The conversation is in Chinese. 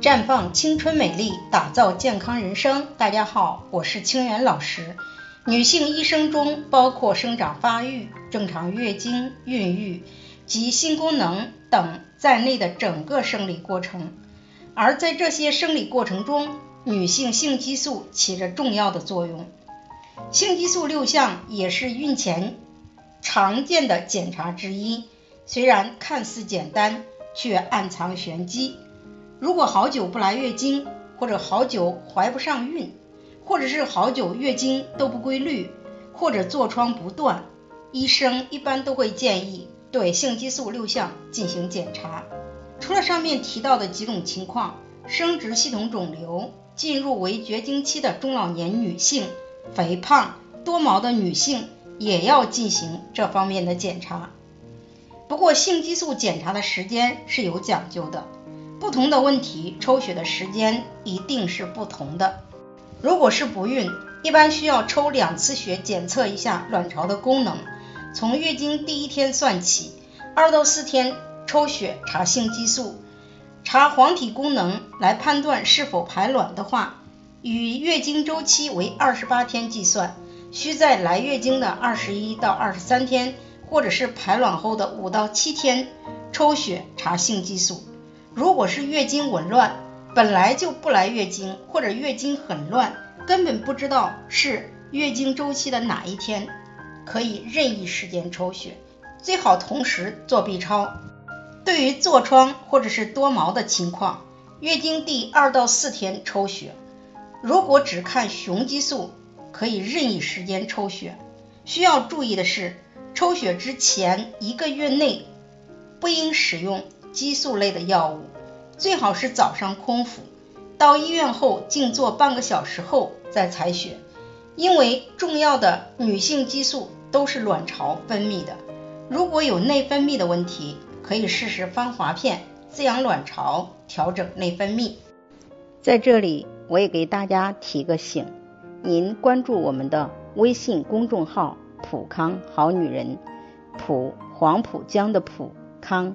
绽放青春美丽，打造健康人生。大家好，我是清源老师。女性一生中包括生长发育、正常月经、孕育及性功能等在内的整个生理过程，而在这些生理过程中，女性性激素起着重要的作用。性激素六项也是孕前常见的检查之一，虽然看似简单，却暗藏玄机。如果好久不来月经，或者好久怀不上孕，或者是好久月经都不规律，或者痤疮不断，医生一般都会建议对性激素六项进行检查。除了上面提到的几种情况，生殖系统肿瘤、进入为绝经期的中老年女性、肥胖、多毛的女性也要进行这方面的检查。不过，性激素检查的时间是有讲究的。不同的问题，抽血的时间一定是不同的。如果是不孕，一般需要抽两次血检测一下卵巢的功能，从月经第一天算起，二到四天抽血查性激素，查黄体功能来判断是否排卵的话，与月经周期为二十八天计算，需在来月经的二十一到二十三天，或者是排卵后的五到七天抽血查性激素。如果是月经紊乱，本来就不来月经，或者月经很乱，根本不知道是月经周期的哪一天，可以任意时间抽血，最好同时做 B 超。对于痤疮或者是多毛的情况，月经第二到四天抽血。如果只看雄激素，可以任意时间抽血。需要注意的是，抽血之前一个月内不应使用。激素类的药物最好是早上空腹，到医院后静坐半个小时后再采血，因为重要的女性激素都是卵巢分泌的。如果有内分泌的问题，可以试试芳华片滋养卵巢，调整内分泌。在这里，我也给大家提个醒：您关注我们的微信公众号“普康好女人”，普黄浦江的普康。